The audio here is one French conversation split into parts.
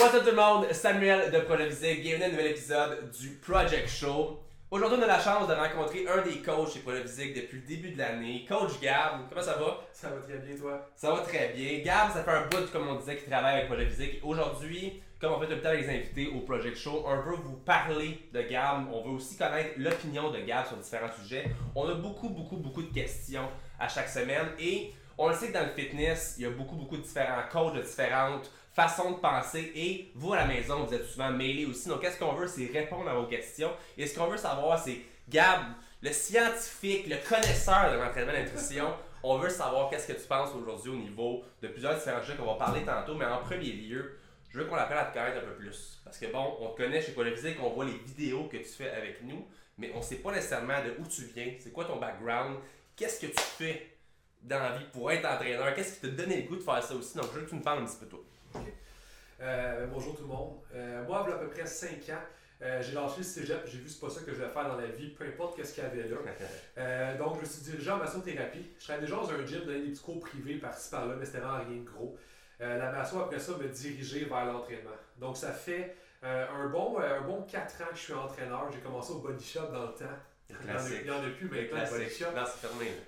What's up tout le monde, Samuel de Prodophysique, bienvenue à un nouvel épisode du Project Show. Aujourd'hui, on a la chance de rencontrer un des coachs chez Prodophysique depuis le début de l'année, Coach Gab. Comment ça va? Ça va très bien, toi? Ça va très bien. Gab, ça fait un bout, comme on disait, qu'il travaille avec Prodophysique. Aujourd'hui, comme on fait tout le temps avec les invités au Project Show, on veut vous parler de Gab. On veut aussi connaître l'opinion de Gab sur différents sujets. On a beaucoup, beaucoup, beaucoup de questions à chaque semaine et on le sait que dans le fitness, il y a beaucoup, beaucoup de différents coachs de différentes façons de penser et vous à la maison, vous êtes souvent mêlés aussi. Donc, qu'est-ce qu'on veut, c'est répondre à vos questions. Et ce qu'on veut savoir, c'est Gab, le scientifique, le connaisseur de l'entraînement de nutrition, on veut savoir qu'est-ce que tu penses aujourd'hui au niveau de plusieurs différents sujets qu'on va parler tantôt. Mais en premier lieu, je veux qu'on appelle à te connaître un peu plus. Parce que bon, on te connaît chez Physique, on voit les vidéos que tu fais avec nous, mais on sait pas nécessairement de où tu viens, c'est quoi ton background, qu'est-ce que tu fais dans la vie pour être entraîneur, qu'est-ce qui t'a donné le goût de faire ça aussi? Donc, je veux que tu me parles un petit peu toi. Euh, bonjour tout le monde. Euh, moi, il y a à peu près 5 ans, euh, j'ai lâché le cégep, j'ai vu que c'est pas ça que je vais faire dans la vie, peu importe qu'est-ce qu'il y avait là. donc, je me suis dirigé en massothérapie. Je travaillais déjà dans un gym, donner des petits cours privés par-ci par-là, mais c'était vraiment rien de gros. la masso, après ça, me diriger vers l'entraînement. Donc, ça fait un, bon, un bon 4 ans que je suis entraîneur. J'ai commencé au body shop dans le temps. Il n'y en, a plus maintenant,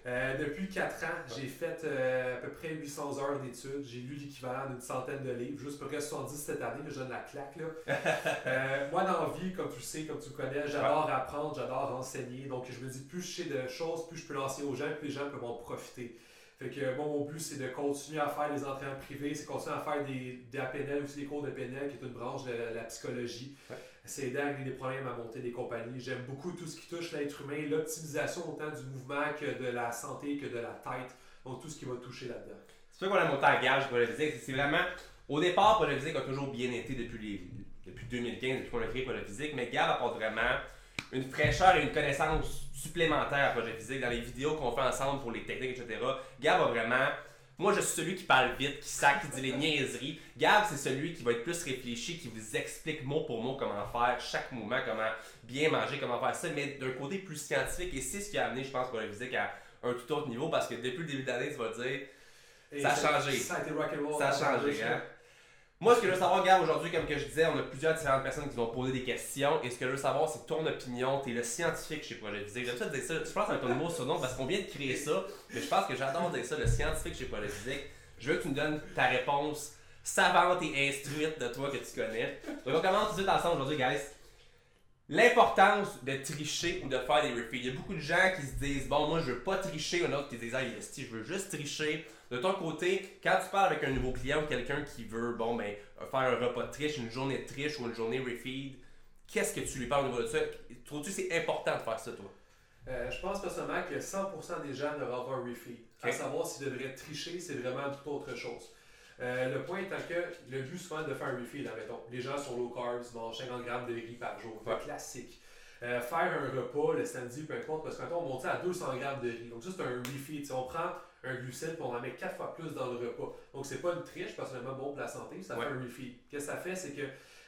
euh, depuis 4 ans, j'ai fait euh, à peu près 800 heures d'études. J'ai lu l'équivalent d'une centaine de livres, juste pour que 70 cette année, que je donne la claque. Là. euh, moi, dans la vie, comme tu le sais, comme tu le connais, j'adore apprendre, j'adore enseigner. Donc, je me dis, plus je sais de choses, plus je peux l'enseigner aux gens, plus les gens peuvent en profiter. Fait que bon, mon but, c'est de continuer à faire les entraînements privés, c'est continuer à faire des, des APNL, aussi des cours de PNL, qui est une branche de la, psychologie. Aider à régler des problèmes, à monter des compagnies. J'aime beaucoup tout ce qui touche l'être humain, l'optimisation autant du mouvement que de la santé, que de la tête. Donc, tout ce qui va toucher là-dedans. C'est ça qu'on a monté à gage pour physique. C'est vraiment, au départ, pour physique a toujours bien été depuis, les, depuis 2015, depuis qu'on a créé pour physique, mais Gab apporte vraiment une fraîcheur et une connaissance supplémentaire à Projet Physique dans les vidéos qu'on fait ensemble pour les techniques, etc. Gab a vraiment. Moi, je suis celui qui parle vite, qui sac, qui dit les niaiseries. Gab, c'est celui qui va être plus réfléchi, qui vous explique mot pour mot comment faire chaque mouvement, comment bien manger, comment faire ça, mais d'un côté plus scientifique. Et c'est ce qui a amené, je pense, Projet Physique à un tout autre niveau parce que depuis le début de l'année, tu vas dire. ça a changé. Ça a été rock'n'roll. Ça a changé, hein. Moi, ce que je veux savoir, Gab, aujourd'hui, comme que je disais, on a plusieurs différentes personnes qui vont poser des questions. Et ce que je veux savoir, c'est ton opinion. Tu es le scientifique chez Projet Physique. J'aime ça dire ça. Je pense c'est un mot sur nom parce qu'on vient de créer ça. Mais je pense que j'adore dire ça, le scientifique chez Projet. Je veux que tu me donnes ta réponse savante et instruite de toi que tu connais. Donc, on commence tout de suite ensemble aujourd'hui, guys. L'importance de tricher ou de faire des refeeds. Il y a beaucoup de gens qui se disent Bon, moi, je veux pas tricher. Un autre qui dit Ah, je veux juste tricher. De ton côté, quand tu parles avec un nouveau client ou quelqu'un qui veut bon, ben, faire un repas de triche, une journée de triche ou une journée refeed, qu'est-ce que tu lui parles au niveau de ça? Trouves-tu c'est important de faire ça, toi? Euh, je pense personnellement que 100% des gens devraient avoir un refeed. À savoir s'ils devraient tricher, c'est vraiment toute autre chose. Euh, le point étant que le but souvent de faire un refeed, admettons, les gens sont low carbs, mangent 50 grammes de riz par jour, ouais. classique. Euh, faire un repas le samedi, peu importe, parce que on monte à 200 grammes de riz. Donc, ça, c'est un refeed. on prend un glucide pour on en met 4 fois plus dans le repas. Donc, c'est pas une triche, parce que c'est bon pour la santé, ça fait un refeed. Qu'est-ce que ça fait, c'est que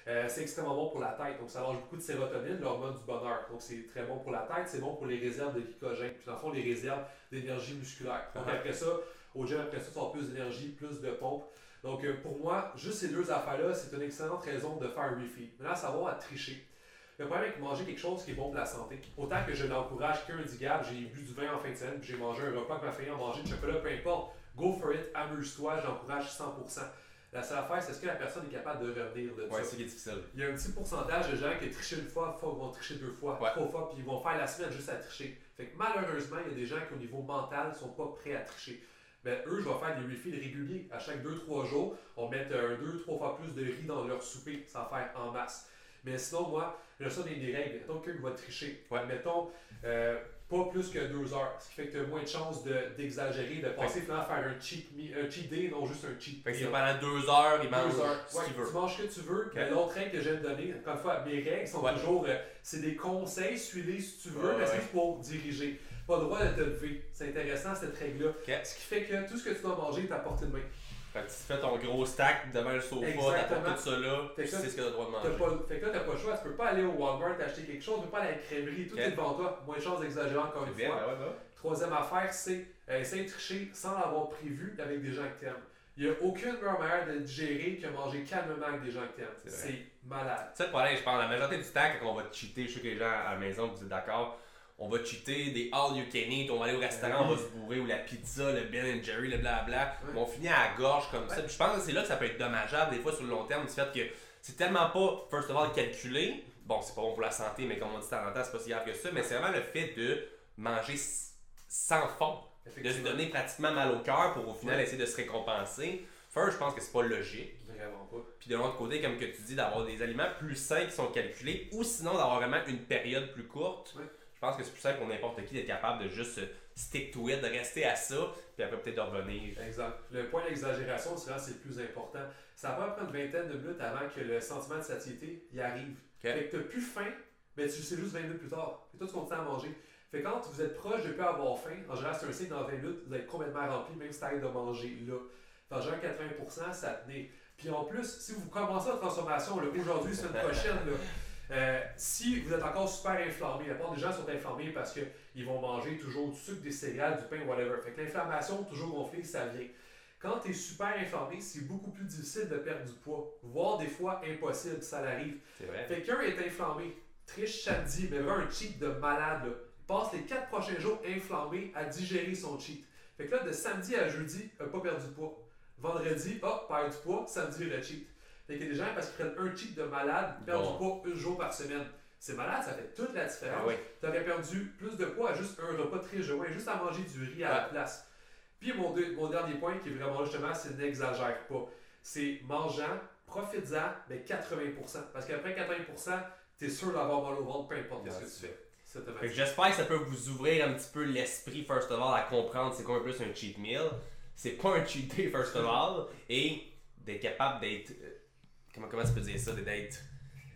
euh, c'est extrêmement bon pour la tête. Donc, ça lâche beaucoup de sérotonine, l'hormone du bonheur. Donc, c'est très bon pour la tête, c'est bon pour les réserves de glycogène. Puis, dans le fond, les réserves d'énergie musculaire. Donc, après ça, au gel, après ça, tu as plus d'énergie, plus de pompe. Donc, euh, pour moi, juste ces deux affaires-là, c'est une excellente raison de faire un refeed. Maintenant, ça va à tricher. Le problème avec manger quelque chose qui est bon pour la santé, autant que je l'encourage qu'un dit j'ai bu du vin en fin de semaine, j'ai mangé un repas avec ma famille, a mangé du chocolat, peu importe, go for it, amuse-toi, j'encourage 100%. La seule affaire, c'est est-ce que la personne est capable de revenir de ouais, ça. c'est difficile. Il y a un petit pourcentage de gens qui trichent une fois, vont tricher deux fois, trois fois, puis ils vont faire la semaine juste à tricher. Fait que malheureusement, il y a des gens qui, au niveau mental, ne sont pas prêts à tricher ben, eux, je vais faire des refills réguliers. À chaque 2-3 jours, on met 2-3 fois plus de riz dans leur souper. Va faire en masse. Mais sinon, moi, j'ai ça des, des règles. Mettons quelqu'un va tricher. Ouais. Mettons, euh, pas plus que 2 heures. Ce qui fait que tu as moins de chances d'exagérer, de, passer finalement à faire un cheat, un cheat day, non juste un cheat. Fait que c'est pendant 2 heures, il mange ce qu'il veut. Tu manges ce que tu veux. Mais l'autre règle que j'aime donner, encore une fois, mes règles sont toujours, euh, c'est des conseils, suis-les si tu veux, mais c'est pour diriger pas le droit de te lever. C'est intéressant cette règle-là. Ce qui fait que tout ce que tu dois manger est à portée de main. Fait que tu fais ton gros stack devant le sofa, t'apportes tout ça là, tu sais ce que tu as le droit de manger. Pas, fait que là, t'as pas le choix, tu peux pas aller au Walmart acheter quelque chose, tu peux pas aller à la crèmerie, tout est devant toi. Moins de chance d'exagérer encore une fois. Troisième affaire, c'est euh, essayer de tricher sans l'avoir prévu avec des gens que t'aimes. Il n'y a aucune meilleure manière de digérer que manger calmement avec des gens que t'aimes. C'est malade. Ça, le problème, je pense, la majorité du temps, quand on va cheater, je sais que les gens à la maison, vous êtes d'accord, on va cheater des all you can eat, on va aller au restaurant, on va se bourrer, ou la pizza, le Ben Jerry, le blabla, Ouais. on finit à la gorge comme ça. Puis je pense que c'est là que ça peut être dommageable, des fois, sur le long terme, du fait que c'est tellement pas, first of all, calculé. Bon, c'est pas bon pour la santé, mais comme on dit temps en temps, c'est pas si grave que ça, mais c'est vraiment le fait de manger sans fond, de se donner pratiquement mal au cœur pour au final essayer de se récompenser. First, je pense que c'est pas logique. Vraiment pas. Puis de l'autre côté, comme que tu dis, d'avoir des aliments plus sains qui sont calculés, ou sinon d'avoir vraiment une période plus courte. Je pense que c'est plus simple pour n'importe qui d'être capable de juste stick to it, de rester à ça, puis après peut-être de revenir. Exact. Le point d'exagération, c'est le plus important. Ça va prendre une vingtaine de minutes avant que le sentiment de satiété y arrive. Fait que t'as plus faim, mais tu sais juste 20 minutes plus tard. Et toi, tu continues à manger. Fait que quand vous êtes proche de plus avoir faim, en général, c'est un signe dans 20 minutes, vous êtes complètement rempli, même si t'arrêtes de manger là. Fait en général, 80%, ça tenait. Puis en plus, si vous commencez la transformation aujourd'hui, semaine prochaine, là, euh, si vous êtes encore super inflammé, la plupart des gens sont inflammés parce qu'ils vont manger toujours du sucre, des céréales, du pain, whatever. Fait que l'inflammation, toujours gonflée, ça vient. Quand tu es super inflammé, c'est beaucoup plus difficile de perdre du poids, voire des fois impossible, ça l'arrive. Vrai. Quelqu'un est inflammé, triche samedi, mais veut un cheat de malade. Là. Passe les 4 prochains jours inflammé à digérer son cheat. Fait que là, de samedi à jeudi, il n'a pas perdu de poids. Vendredi, hop, perd du poids, samedi, le cheat. Fait qu'il y a des gens, parce qu'ils prennent un cheat de malade, ils perdent Bon. du poids un jour par semaine. C'est malade, ça fait toute la différence. Ah oui. Tu aurais perdu plus de poids à juste un repas très joint, juste à manger du riz à la place. Puis mon, dernier point, qui est vraiment justement, c'est n'exagère pas. C'est mangeant, profites-en, mais 80%. Parce qu'après 80%, tu es sûr d'avoir mal au ventre, peu importe ce que tu fais. J'espère que ça peut vous ouvrir un petit peu l'esprit, first of all, à comprendre c'est quoi un plus un cheat meal. C'est pas un cheat day, first of all, et d'être capable d'être. Comment, comment tu peux dire ça? D'être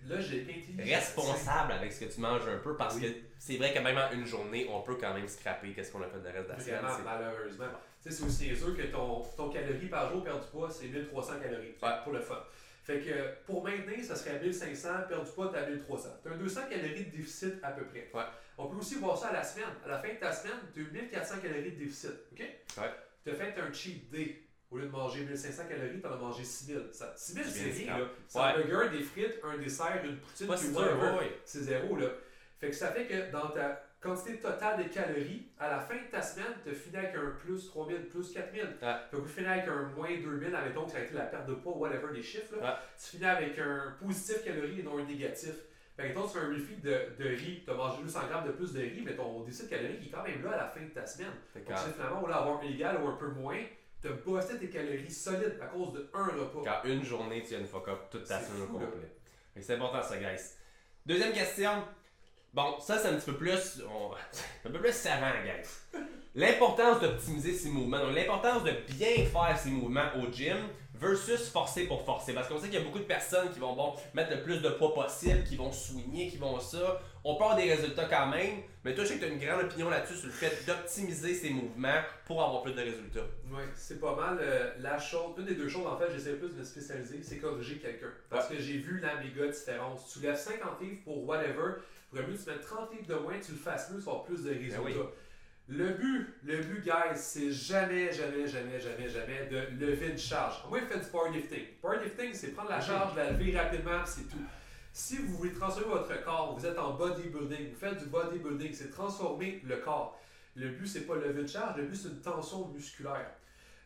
Là, j'ai intelligent. responsable avec ce que tu manges un peu parce Oui. que c'est vrai que même en une journée, on peut quand même scraper qu'est-ce qu'on a fait le reste de la semaine. Malheureusement. Tu sais, c'est aussi sûr que ton, ton calorie par jour perdre du poids, c'est 1300 calories. Ouais. Pour le fun. Fait que pour maintenir, ça serait à 1500, perdre du poids, t'as 1300. T'as un 200 calories de déficit à peu près. Ouais. On peut aussi voir ça à la semaine. À la fin de ta semaine, tu as 1400 calories de déficit. OK? Ouais. Tu as fait un cheat day. Au lieu de manger 1500 calories, tu en as mangé 6000. Ça, 6000, Tu c'est rien. là. C'est un burger, des frites, un dessert, une poutine, puis whatever. ouais. C'est zéro, là. Fait que ça fait que dans ta quantité totale de calories, à la fin de ta semaine, tu finis avec un plus 3000, plus 4000. Ouais. Fait que vous finissez avec un moins 2000, admettons que ça a été la perte de poids, whatever, des chiffres. Là. Ouais. Tu finis avec un positif calorie et non un négatif. Fait que toi, tu fais un refeed de, de riz, tu as mangé 200 grammes de plus de riz, mais ton déficit calorique est quand même là à la fin de ta semaine. Donc, finalement, au lieu d'avoir un égal ou un peu moins, tu as boosté tes calories solides à cause de un repas. quand une journée, tu viens de fuck up toute ta semaine au complet. C'est important ça, guys. Deuxième question. Bon, ça c'est un petit peu plus. on- un peu plus savant, guys. L'importance d'optimiser ses mouvements. Donc, l'importance de bien faire ses mouvements au gym versus forcer pour forcer. Parce qu'on sait qu'il y a beaucoup de personnes qui vont bon, mettre le plus de poids possible, qui vont soigner, qui vont ça. On peut avoir des résultats quand même, mais toi, je sais que tu as une grande opinion là-dessus sur le fait d'optimiser ses mouvements pour avoir plus de résultats. Oui, c'est pas mal. euh, la chose, une des deux choses, en fait, j'essaie plus de me spécialiser, c'est corriger quelqu'un. Parce que j'ai vu la méga différence. Tu lèves 50 livres pour whatever, pour mieux tu mets 30 livres de moins, tu le fasses mieux, tu vas avoir plus de résultats. oui. Le but, le but, guys, c'est jamais, jamais, jamais, jamais, jamais de lever une charge. Moi, il fait du powerlifting. Powerlifting, c'est prendre la charge, la lever rapidement, c'est tout. Si vous voulez transformer votre corps, vous êtes en bodybuilding, vous faites du bodybuilding, c'est transformer le corps. Le but, c'est pas lever une charge, le but, c'est une tension musculaire.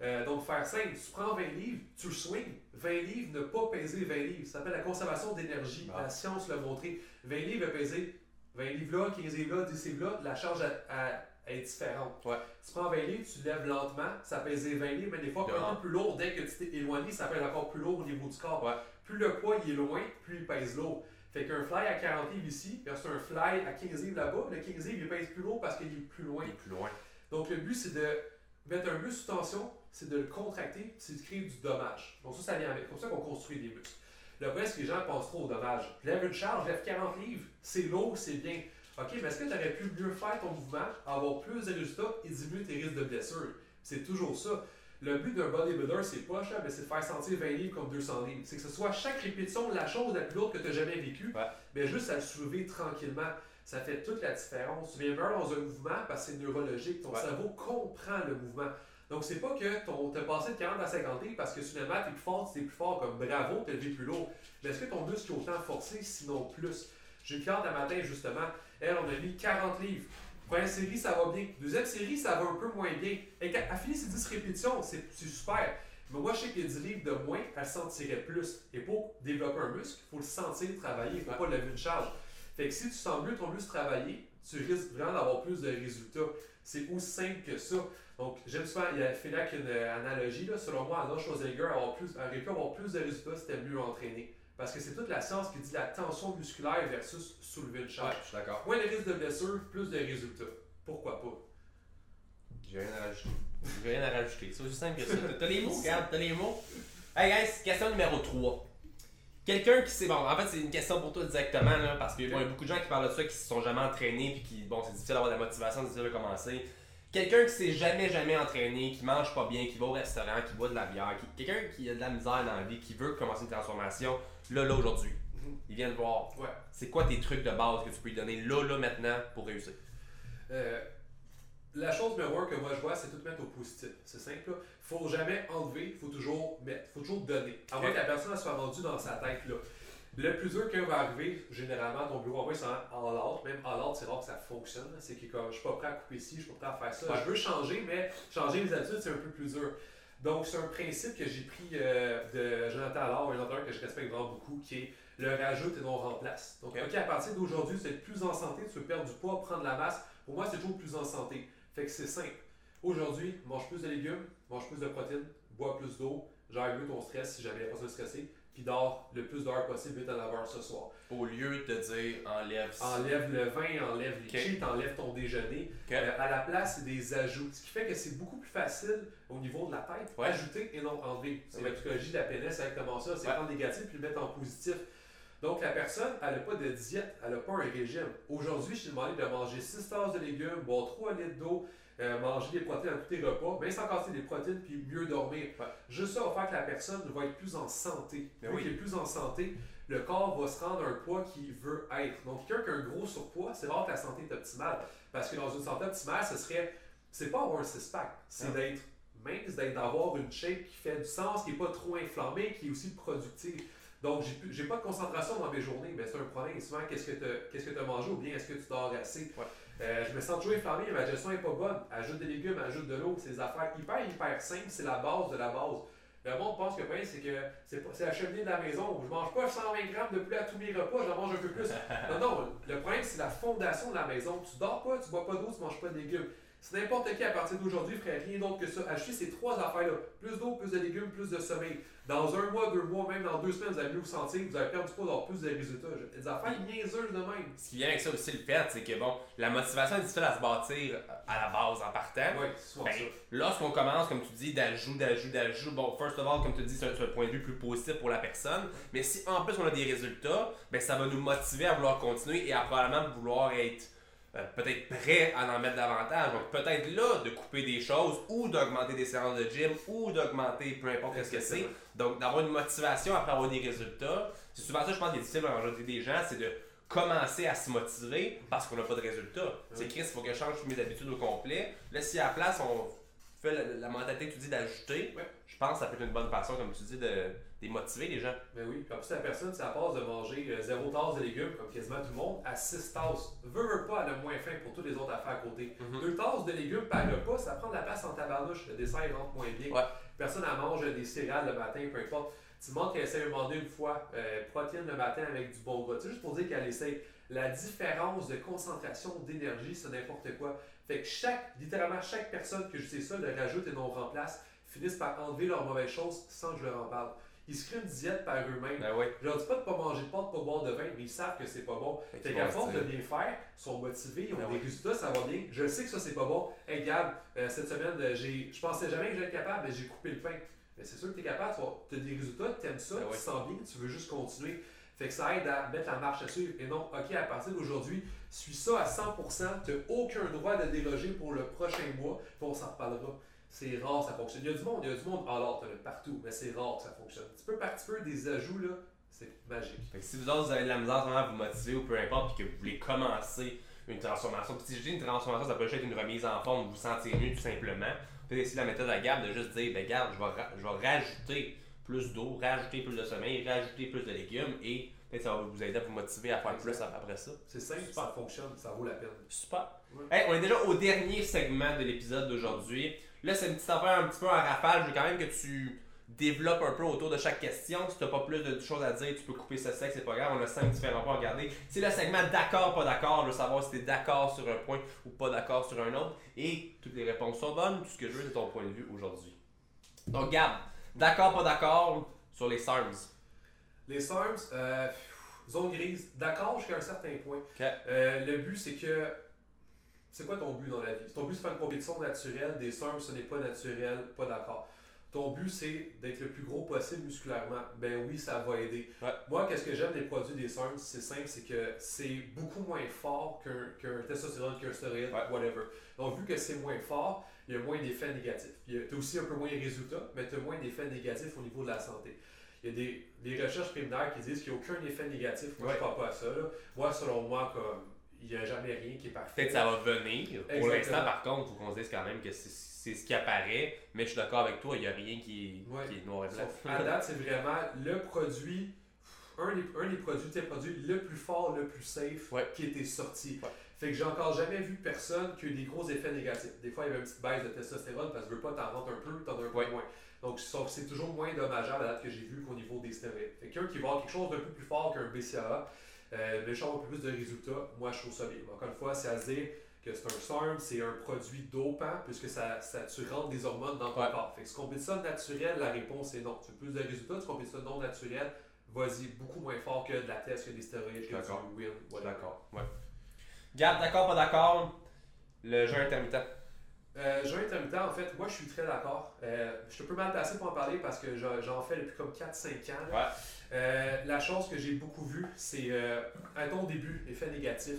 Euh, donc, faire simple, tu prends 20 livres, tu le swings. 20 livres ne pas peser 20 livres. Ça s'appelle la conservation d'énergie. Ah. La science l'a montré. 20 livres va peser 20 livres là, 15 livres là, 10 livres là. La charge a- est différente. Ouais. Tu prends 20 livres, tu lèves lentement, ça pèse 20 livres, mais des fois un Dehors. peu plus lourd. Dès que tu t'es éloigné, ça pèse encore plus lourd au niveau du corps. Ouais. Plus le poids il est loin, plus il pèse lourd. Fait qu'un fly à 40 livres ici, versus un fly à 15 livres là-bas, le 15 livres il pèse plus lourd parce qu'il est plus loin. Et plus loin. Donc le but c'est de mettre un muscle sous tension, c'est de le contracter, c'est de créer du dommage. Donc ça, ça vient avec. C'est comme ça qu'on construit des muscles. Le problème, c'est que les gens pensent trop au dommage. Je lève une charge, je lève 40 livres, c'est lourd, c'est bien. Ok, mais est-ce que tu aurais pu mieux faire ton mouvement, avoir plus de résultats et diminuer tes risques de blessure? C'est toujours ça. Le but d'un bodybuilder, c'est pas cher, mais c'est de faire sentir 20 livres comme 200 livres. C'est que ce soit chaque répétition la chose la plus lourde que tu as jamais vécue, Ouais. mais juste à le soulever tranquillement. Ça fait toute la différence. Tu viens meilleur dans un mouvement parce que c'est neurologique. Ton Ouais. cerveau comprend le mouvement. Donc, c'est pas que tu as passé de 40 à 50 livres parce que finalement, tu es plus fort, tu es plus fort, comme bravo, tu es levé plus lourd. Mais est-ce que ton muscle est autant forcé, sinon plus? J'ai une cliente un matin, justement, elle, on a mis 40 livres. Première série, ça va bien. Deuxième série, ça va un peu moins bien. Et quand elle ses 10 répétitions, c'est super. Mais moi, je sais que 10 livres de moins, elle sentirait plus. Et pour développer un muscle, il faut le sentir travailler, il ne faut pas lever une charge. Fait que si tu sens mieux ton muscle travailler, tu risques vraiment d'avoir plus de résultats. C'est aussi simple que ça. Donc, j'aime souvent, il a fait là qu'une analogie. Là, selon moi, Arnold Schwarzenegger avoir plus, aurait pu avoir plus de résultats si c'était mieux entraîné. Parce que c'est toute la science qui dit la tension musculaire versus soulever une charge. je suis d'accord. Moins de risques de blessure, plus de résultats. Pourquoi pas? J'ai rien à rajouter. J'ai rien à rajouter. C'est aussi simple que ça. T'as les mots, regarde, t'as les mots. Hey guys, question numéro 3. Quelqu'un qui sait, bon, en fait, c'est une question pour toi directement, là, parce qu'il y a beaucoup de gens qui parlent de ça, qui se sont jamais entraînés, puis qui, bon, c'est difficile d'avoir de la motivation, c'est difficile de commencer. Quelqu'un qui s'est jamais, jamais entraîné, qui mange pas bien, qui va au restaurant, qui boit de la bière, qui, quelqu'un qui a de la misère dans la vie, qui veut commencer une transformation, là, là, aujourd'hui. Mhm. Il vient de voir. Ouais. C'est quoi tes trucs de base que tu peux lui donner là, là, maintenant pour réussir? Euh, la chose un que moi je vois, c'est tout mettre au positif. C'est simple. Il faut jamais enlever, il faut toujours mettre, faut toujours donner. À moins que la personne soit vendue dans sa tête. Là. Le plus dur qui va arriver, généralement, ton bureau, envoie c'est en all Même en out, c'est rare que ça fonctionne. C'est que comme, je suis pas prêt à couper ici, je suis pas prêt à faire ça. Je veux changer, mais changer les habitudes, c'est un peu plus dur. Donc, c'est un principe que j'ai pris euh, de Jonathan Allard, un auteur que je respecte vraiment beaucoup, qui est le rajoute et non remplace. Donc, OK, à partir d'aujourd'hui, tu être plus en santé, tu veux perdre du poids, prendre la masse. Pour moi, c'est toujours plus en santé. Fait que c'est simple. Aujourd'hui, mange plus de légumes, mange plus de protéines, bois plus d'eau, gère mieux ton stress si jamais il n'y a pas puis dors le plus d'heures possible 8 à 9 heures ce soir. Au lieu de te dire enlève ça. Enlève le vin, enlève les Ok. cheats, enlève ton déjeuner. Euh, à la place, c'est des ajouts. Ce qui fait que c'est beaucoup plus facile au niveau de la tête, Ouais. ajouter et non enlever. C'est la psychologie de la PNS, c'est exactement ça. C'est Ouais. prendre négatif puis le mettre en positif. Donc, la personne, elle n'a pas de diète, elle n'a pas un régime. Aujourd'hui, je t'ai demandé de manger 6 tasses de légumes, boire 3 litres d'eau, euh, manger des protéines à tous tes repas, mais sans casser des protéines puis mieux dormir. Ouais. Juste ça va faire que la personne va être plus en santé. Ben Vu oui. est plus en santé, le corps va se rendre à un poids qu'il veut être. Donc, quelqu'un qui a un gros surpoids, c'est rare que la santé est optimale. Parce que dans une santé optimale, ce serait, c'est pas avoir un six-pack, c'est d'être mince, d'être d'avoir une shape qui fait du sens, qui n'est pas trop inflammée, qui est aussi productive. Donc, j'ai pas de concentration dans mes journées, mais c'est un problème. Souvent, qu'est-ce que tu as mangé ou bien est-ce que tu dors assez? Ouais. Euh, je me sens toujours inflammé, ma gestion n'est pas bonne. Ajoute des légumes, ajoute de l'eau, c'est des affaires hyper, hyper simples, c'est la base de la base. Le monde pense que ben, c'est que c'est la cheminée de la maison. Je mange pas 120 grammes de poulet à tous mes repas, j'en mange un peu plus. Non, non, le problème c'est la fondation de la maison. Tu dors pas, tu bois pas d'eau, tu manges pas de légumes. Si n'importe qui à partir d'aujourd'hui ferait rien d'autre que ça, acheter ces trois affaires-là, plus d'eau, plus de légumes, plus de sommeil. Dans un mois, deux mois, même dans deux semaines, vous allez mieux vous sentir, vous allez perdre du poids, avoir plus de résultats. Des affaires niaiseuses de même. Ce qui vient avec ça aussi, le fait, c'est que bon, la motivation est difficile à se bâtir à la base en partant. Oui, c'est Ben, ça. Lorsqu'on commence, comme tu dis, d'ajout, d'ajout, d'ajout, bon, first of all, comme tu dis, c'est un, c'est un point de vue plus positif pour la personne. Mais si en plus on a des résultats, ben ça va nous motiver à vouloir continuer et à probablement vouloir être euh, peut-être prêt à en mettre davantage. Donc peut-être là de couper des choses ou d'augmenter des séances de gym ou d'augmenter peu importe ce que c'est. Donc d'avoir une motivation après avoir des résultats. C'est souvent ça, je pense, qui est difficile à engendrer des gens, c'est de commencer à se motiver parce qu'on n'a pas de résultats. C'est Chris, il faut que je change mes habitudes au complet. Là, si à la place, on fait la, la mentalité que tu dis d'ajouter, Ouais. je pense que ça peut être une bonne façon, comme tu dis, de, de motiver les gens. Ben oui, puis en plus, la personne, à passe de manger euh, zéro tasse de légumes, comme quasiment tout le monde, à 6 tasses. Veux, veux pas, elle a moins faim pour toutes les autres affaires à côté. Mhm. Deux tasses de légumes par repas, ça prend de la place en tabarnouche. Le dessert il rentre moins bien. Ouais. Personne, elle mange des céréales le matin, peu importe. Tu demandes qu'elle essaie de demander une fois euh, protéines le matin avec du bon gras. Tu sais, juste pour dire qu'elle essaie. La différence de concentration d'énergie, c'est n'importe quoi. Fait que chaque, littéralement, chaque personne que je sais ça, le rajoute et non remplace, finissent par enlever leurs mauvaises choses sans que je leur en parle. Ils se créent une diète par eux-mêmes. Ben oui. Je leur dis pas de pas manger de pâtes, de pas boire de vin, mais ils savent que c'est pas bon. Fait Fait qu'à force de bien faire, ils sont motivés, ils ont Ben des oui. résultats, ça va bien. Je sais que ça c'est pas bon. Hey Gab, euh, cette semaine, euh, j'ai, je pensais jamais que j'allais être capable, mais j'ai coupé le pain. Mais c'est sûr que tu es capable, tu as des résultats, tu aimes ça, Ben tu oui. te sens bien, tu veux juste continuer. Fait que ça aide à mettre la marche à suivre. Et non, ok, à partir d'aujourd'hui, suis ça à 100%, tu n'as aucun droit de déloger pour le prochain mois, puis on s'en reparlera. C'est rare, ça fonctionne. Il y a du monde, il y a du monde en l'art, partout, mais c'est rare que ça fonctionne. Petit peu par petit peu, des ajouts, là, c'est magique. Fait que si vous autres, vous avez de la misère vraiment à vous motiver ou peu importe, puis que vous voulez commencer une transformation, puis si je dis une transformation, ça peut juste être une remise en forme, vous vous sentir mieux tout simplement. Peut-être essayer la méthode à Gab de juste dire, ben Gab, je vais, je vais rajouter plus d'eau, rajouter plus de sommeil, rajouter plus de légumes et peut-être ça va vous aider à vous motiver à faire plus après ça. C'est simple, ça fonctionne, ça vaut la peine. Super. Hey, on est déjà au dernier segment de l'épisode d'aujourd'hui. Là, c'est une petite affaire un petit peu en rafale. Je veux quand même que tu développes un peu autour de chaque question. Si tu n'as pas plus de choses à dire, tu peux couper ce sec, c'est pas grave. On a cinq différents points à regarder. C'est le segment d'accord, pas d'accord. Je veux savoir si tu es d'accord sur un point ou pas d'accord sur un autre. Et toutes les réponses sont bonnes. Tout ce que je veux, c'est ton point de vue aujourd'hui. Donc, Gab, d'accord, pas d'accord sur les SARMs. Les SARMs, euh, zone grise, d'accord jusqu'à un certain point. Euh, le but, c'est que c'est quoi ton but dans la vie? Ton but, c'est faire une compétition naturelle. Des SARMs, ce n'est pas naturel, pas d'accord. Ton but, c'est d'être le plus gros possible musculairement. Ben oui, ça va aider. Moi, qu'est-ce que j'aime des produits des SARMs? C'est simple, c'est que c'est beaucoup moins fort qu'un testostérone, qu'un stéroïde, whatever. Donc, vu que c'est moins fort, il y a moins d'effets négatifs. Tu as aussi un peu moins de résultats, mais tu as moins d'effets négatifs au niveau de la santé. Il y a des, des recherches préliminaires qui disent qu'il n'y a aucun effet négatif. Moi, je ne crois pas à ça. Moi, selon moi, comme il n'y a jamais rien qui est parfait. Peut-être que ça va venir. Pour l'instant, par contre, il faut qu'on se dise quand même que c'est ce qui apparaît. Mais je suis d'accord avec toi, il n'y a rien qui, qui est noir et blanc. À date, c'est vraiment le produit, un des, un des produits, tes produits le plus fort, le plus safe qui était sorti. Fait que j'ai encore jamais vu personne qui a eu des gros effets négatifs. Des fois, il y avait une petite baisse de testostérone parce que tu veux pas t'en rendre un peu, t'en as un peu moins. Donc, c'est toujours moins dommageable à date que j'ai vu qu'au niveau des stéroïdes. Fait qu'un qui va avoir quelque chose d'un peu plus fort qu'un BCAA, euh, mais je un peu plus de résultats, moi je trouve ça bien. Encore une fois, c'est à dire que c'est un SARM, c'est un produit dopant puisque ça, ça, tu rentres des hormones dans ton corps. Fait que si tu ça naturel, la réponse est non. Tu veux plus de résultats, tu combines ça non naturel, vas-y beaucoup moins fort que de la test, que des stéroïdes, que du wheel. D'accord. Ouais. Gab, d'accord, pas d'accord Le jeûne intermittent. Euh, jeûne intermittent, en fait, moi je suis très d'accord. Euh, je suis un peu mal placé pour en parler parce que j'en fais depuis comme 4-5 ans. Ouais. Euh, la chose que j'ai beaucoup vue, c'est euh, à ton début, effet négatif.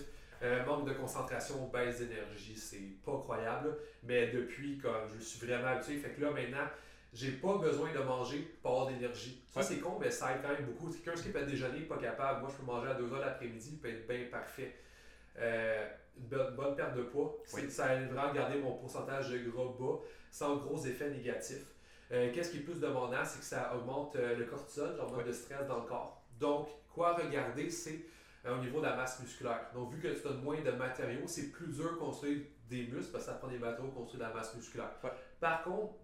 Manque de concentration, baisse d'énergie, c'est pas croyable. Mais depuis, comme je suis vraiment habitué, fait que là maintenant, j'ai pas besoin de manger pour avoir d'énergie. Ça c'est con, mais ça aide quand même beaucoup. Quelqu'un qui peut déjeuner, pas capable. Moi je peux manger à 2h l'après-midi, peut être bien parfait. Une bonne, perte de poids. Ça aide vraiment à garder mon pourcentage de gras bas sans gros effets négatifs. Euh, qu'est-ce qui est plus demandant, c'est que ça augmente euh, le cortisol, l'hormone de stress dans le corps. Donc, quoi regarder, c'est euh, au niveau de la masse musculaire. Donc, vu que tu donnes moins de matériaux, c'est plus dur de construire des muscles parce que ça prend des matériaux pour construire de la masse musculaire. Par contre,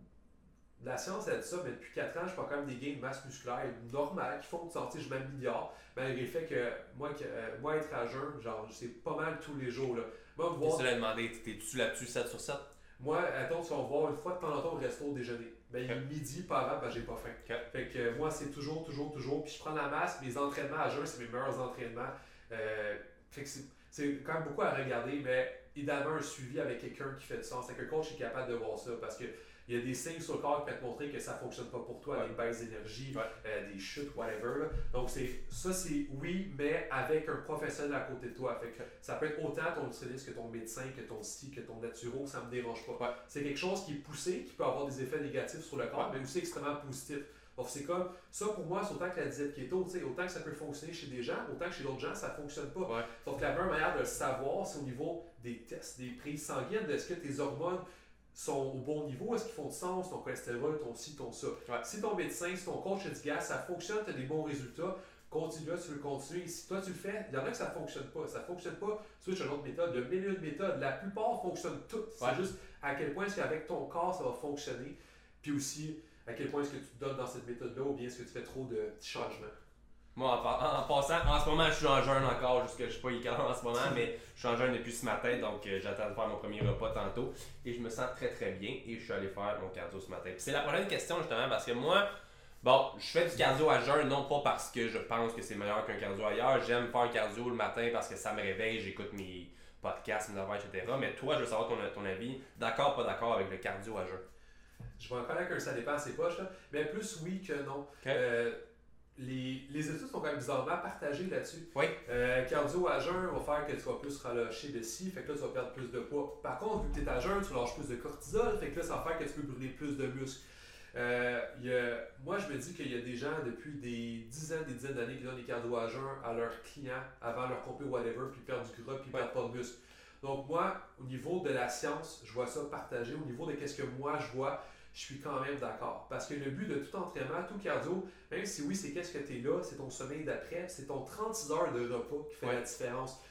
la science a dit ça, mais depuis 4 ans, je fais quand même des gains de masse musculaire normales qui font que sortir, je m'améliore, malgré le fait que moi, que, moi être à jeun, genre, c'est pas mal tous les jours. Là. Moi, voir. Tu l'as demandé, t'es-tu là-dessus 7 sur 7 Moi, attends, tu vas voir une fois de temps en temps au resto au déjeuner ben, il est midi pas avant, ben, j'ai pas faim. Fait que moi, c'est toujours, toujours, toujours. Puis je prends la masse, mes entraînements à jeun, c'est mes meilleurs entraînements. Euh, fait que c'est quand même beaucoup à regarder, mais idéalement un suivi avec quelqu'un qui fait du sens, avec un coach est capable de voir ça. Parce que il y a des signes sur le corps qui peuvent te montrer que ça ne fonctionne pas pour toi, des baisses d'énergie, euh, des chutes, whatever. Donc c'est ça c'est oui, mais avec un professionnel à côté de toi. Fait que ça peut être autant ton nutritionniste que ton médecin, que ton psy, que ton naturo, ça me dérange pas. C'est quelque chose qui est poussé, qui peut avoir des effets négatifs sur le corps, mais aussi extrêmement positif. Donc c'est comme ça pour moi, c'est autant que la diète keto, autant que ça peut fonctionner chez des gens, autant que chez d'autres gens, ça ne fonctionne pas. Donc la meilleure manière de le savoir, c'est au niveau des tests, des prises sanguines, est-ce que tes hormones sont au bon niveau, est-ce qu'ils font du sens, ton cholestérol, ton ci, ton ça? Si ton médecin, si ton coach te dit, gars, ça fonctionne, tu as des bons résultats, continue tu veux continuer. Si toi tu le fais, il y en a que ça ne fonctionne pas. Ça ne fonctionne pas, switch à une autre méthode. A mille de méthodes. La plupart fonctionnent toutes. C'est juste à quel point est-ce qu'avec ton corps ça va fonctionner. Puis aussi, à quel point est-ce que tu te donnes dans cette méthode-là ou bien est-ce que tu fais trop de petits changements. Moi, en, passant, en ce moment, je suis en jeûne encore, jusque je sais pas il en ce moment, mais je suis en jeûne depuis ce matin, donc euh, j'attends de faire mon premier repas tantôt. Et je me sens très très bien et je suis allé faire mon cardio ce matin. c'est la prochaine question justement parce que moi, bon, je fais du cardio à jeûne, non pas parce que je pense que c'est meilleur qu'un cardio ailleurs. J'aime faire un cardio le matin parce que ça me réveille, j'écoute mes podcasts, mes affaires, etc. Mais toi, je veux savoir ton, ton avis. D'accord, pas d'accord avec le cardio à jeûne? Je vais en que ça dépend à ses poches, là. mais plus oui que non. Euh, les, les, études sont quand même bizarrement partagées là-dessus. Oui. Euh, cardio à jeun va faire que tu vas plus relâcher de ci, fait que là tu vas perdre plus de poids. Par contre, vu que tu es à jeun, tu lâches plus de cortisol, fait que là ça va faire que tu peux brûler plus de muscles. Euh, y a, moi, je me dis qu'il y a des gens depuis des dizaines, des dizaines d'années qui donnent des cardio à jeun à leurs clients avant leur compé whatever, puis perdent du gras, puis perdent pas de muscles. Donc moi, au niveau de la science, je vois ça partagé. Au niveau de qu'est-ce que moi je vois, je suis quand même d'accord. Parce que le but de tout entraînement, tout cardio, même si oui, c'est qu'est-ce que tu es là, c'est ton sommeil d'après, c'est ton 36 heures de repos qui fait la différence.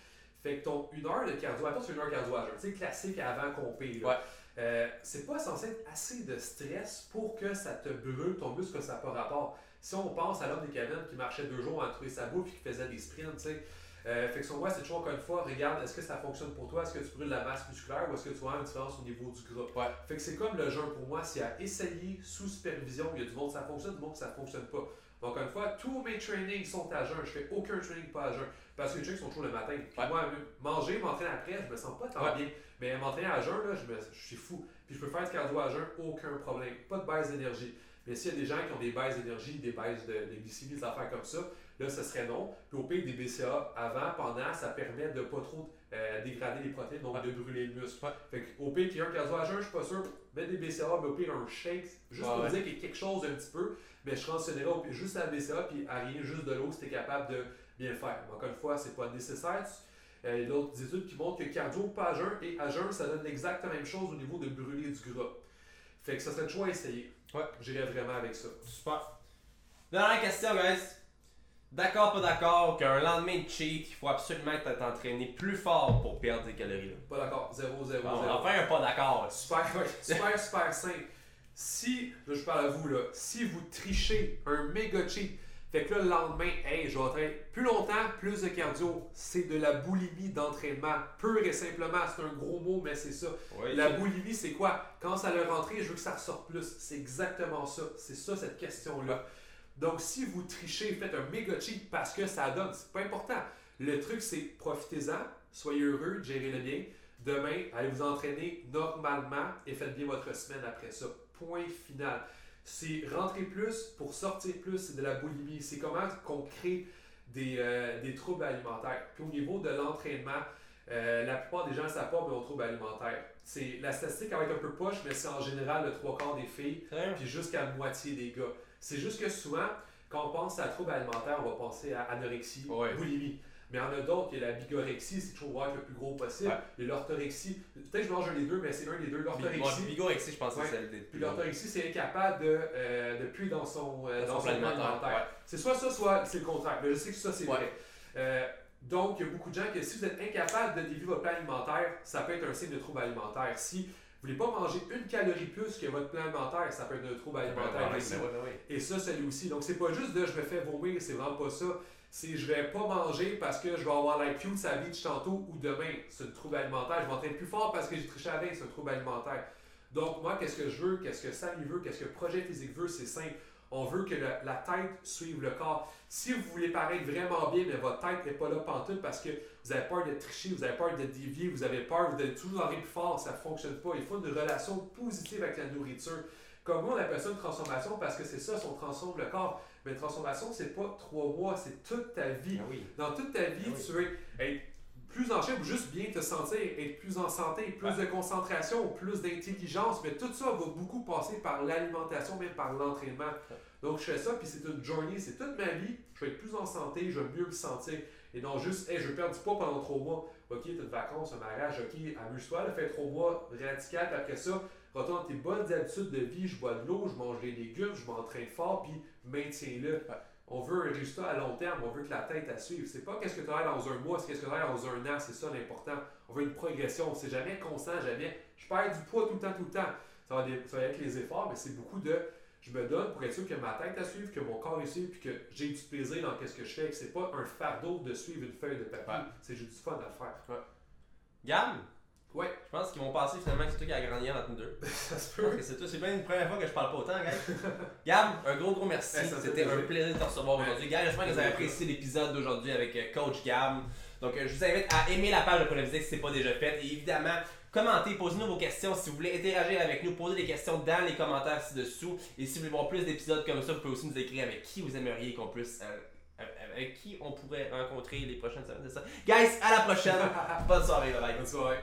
Fait que ton une heure de cardio, attends, c'est une heure cardio à. Tu sais, classique avant qu'on paye. Ouais. Euh, c'est pas censé être assez de stress pour que ça te brûle ton muscle, que ça n'a pas rapport. Si on pense à l'homme des cavernes qui marchait deux jours à trouver sa bouffe et qui faisait des sprints, tu sais. Euh, fait que son voit, c'est toujours encore une fois, regarde, est-ce que ça fonctionne pour toi? Est-ce que tu brûles la masse musculaire ou est-ce que tu vois une différence au niveau du gras? Ouais. Fait que c'est comme le jeûne pour moi, c'est à essayer sous supervision. Il y a du monde ça fonctionne, du monde ça fonctionne pas. Donc, encore une fois, tous mes trainings sont à jeun. Je fais aucun training pas à jeun. Parce que les trainings sont toujours le matin. Puis moi, manger, m'entraîner après, je me sens pas tant bien. Mais m'entraîner à jeun, là, je, me, je suis fou. Puis je peux faire du cardio à jeun, aucun problème. Pas de baisse d'énergie. Mais s'il y a des gens qui ont des baisses d'énergie, des baisses de, de glycémie, des affaires comme ça, là, ce serait non. Puis au pire, des BCA avant, pendant, ça permet de pas trop euh, dégrader les protéines, donc de brûler le muscle. Fait au pire, qu'il y ait un cardio à jeun, je suis pas sûr. Mettre des BCA, mais au pire, un shake, juste pour dire qu'il y a quelque chose un petit peu, mais je renseignerai juste à la BCA, puis à rien, juste de l'eau, si tu es capable de bien le faire. encore une fois, c'est pas nécessaire. Euh, il y a d'autres études qui montrent que cardio pas à jeun et à jeun, ça donne exactement la même chose au niveau de brûler du gras. Fait que ça serait le choix à essayer. Ouais. J'irais vraiment avec ça. Super. Dernière question, guys. D'accord, pas d'accord qu'un lendemain de cheat, il faut absolument t'entraîner plus fort pour perdre des calories. Là. Pas d'accord. 0, 0, 0. On va faire un pas d'accord. Super, super, super simple. Si, là je parle à vous, là, si vous trichez un méga cheat, fait que là, le lendemain, hey, je vais entraîner plus longtemps, plus de cardio. C'est de la boulimie d'entraînement. Pur et simplement, c'est un gros mot, mais c'est ça. la boulimie, c'est quoi? Quand ça le rentré, je veux que ça ressorte plus. C'est exactement ça. C'est ça, cette question-là. Donc, si vous trichez, faites un méga cheat parce que ça donne, c'est pas important. Le truc, c'est profitez-en, soyez heureux, gérez-le bien. Demain, allez vous entraîner normalement et faites bien votre semaine après ça. Point final c'est rentrer plus pour sortir plus, c'est de la boulimie. C'est comment qu'on crée des, euh, des, troubles alimentaires. Puis au niveau de l'entraînement, euh, la plupart des gens ne savent pas, mais ont troubles alimentaires. C'est, la statistique va être un peu poche, mais c'est en général le trois quarts des filles, puis jusqu'à la moitié des gars. C'est juste que souvent, quand on pense à troubles alimentaires, on va penser à anorexie, boulimie. Mais il y en a d'autres, il y a la bigorexie, c'est toujours voir le plus gros possible. Il y a l'orthorexie. Peut-être que je mange les deux, mais c'est un des deux. L'orthorexie. bigorexie, je pense que c'est celle des Puis l'orthorexie, c'est incapable de, euh, de puer dans son, euh, dans, son, alimentaire. C'est soit ça, soit c'est le contraire. Mais je sais que ça, c'est vrai. Euh, donc, il y a beaucoup de gens que si vous êtes incapable de dévier votre plan alimentaire, ça peut être un signe de trouble alimentaire. Si vous ne voulez pas manger une calorie plus que votre plan alimentaire, ça peut être un trouble alimentaire. Et ça, c'est lui aussi. Donc, c'est pas juste de je me fais vomir, c'est vraiment pas ça si je vais pas manger parce que je vais avoir la cute sa beach tantôt ou demain, c'est un trouble alimentaire. Je m'entraîne plus fort parce que j'ai triché avec, c'est un trouble alimentaire. Donc, moi, qu'est-ce que je veux, qu'est-ce que Samy veut, qu'est-ce que Projet Physique veut, c'est simple. On veut que la tête suive le corps. Si vous voulez paraître vraiment bien, mais votre tête n'est pas là pantoute parce que vous avez peur de tricher, vous avez peur de dévier, vous avez peur de toujours en plus fort, ça ne fonctionne pas. Il faut une relation positive avec la nourriture. Comme on appelle ça une transformation parce que c'est ça, on transforme le corps. Mais une transformation, c'est pas trois mois, c'est toute ta vie. Ah Dans toute ta vie, ah tu veux être plus en shape ou juste bien te sentir, être plus en santé, plus de concentration, plus d'intelligence. Mais tout ça va beaucoup passer par l'alimentation, même par l'entraînement. Donc, je fais ça, puis c'est une journée, c'est toute ma vie. Je vais être plus en santé, je vais mieux me sentir. Et non juste, hey, je perds du poids pendant trois mois. Ok, tu as une vacances, un mariage, ok, amuse-toi, fais trois mois radical, puis après ça, retourne tes bonnes habitudes de vie, je bois de l'eau, je mange des légumes, je m'entraîne fort, puis maintiens-le. On veut un résultat à long terme, on veut que la tête à suivre. C'est pas qu'est-ce que tu as dans un mois, c'est qu'est-ce que tu as dans un an, c'est ça l'important. On veut une progression, c'est jamais constant, jamais. Je perds du poids tout le temps, tout le temps. Ça va, ça va être les efforts, mais c'est beaucoup de je me donne pour être sûr que ma tête à suivre, que mon corps est suivre, puis que j'ai du plaisir dans ce que je fais, que c'est pas un fardeau de suivre une feuille de papier. C'est juste du fun à le faire. Ouais. Ouais. Je pense qu'ils vont penser finalement que c'est toi qui as grandi entre nous deux. ça se peut. C'est toi, c'est bien une première fois que je parle pas autant, gars. Gab, un gros gros merci. C'était un plaisir de te recevoir aujourd'hui. Gab, j'espère que vous avez apprécié l'épisode d'aujourd'hui avec euh, Coach Gab. Donc, euh, je vous invite à aimer la page de Polovisec si ce n'est pas déjà fait. Et évidemment, commentez, posez-nous vos questions. Si vous voulez interagir avec nous, posez des questions dans les commentaires ci-dessous. Et si vous voulez voir plus d'épisodes comme ça, vous pouvez aussi nous écrire avec qui vous aimeriez qu'on puisse. Euh, avec qui on pourrait rencontrer les prochaines semaines, c'est ça? Guys, à la prochaine. Bonne soirée, bye bye. Bonne soirée.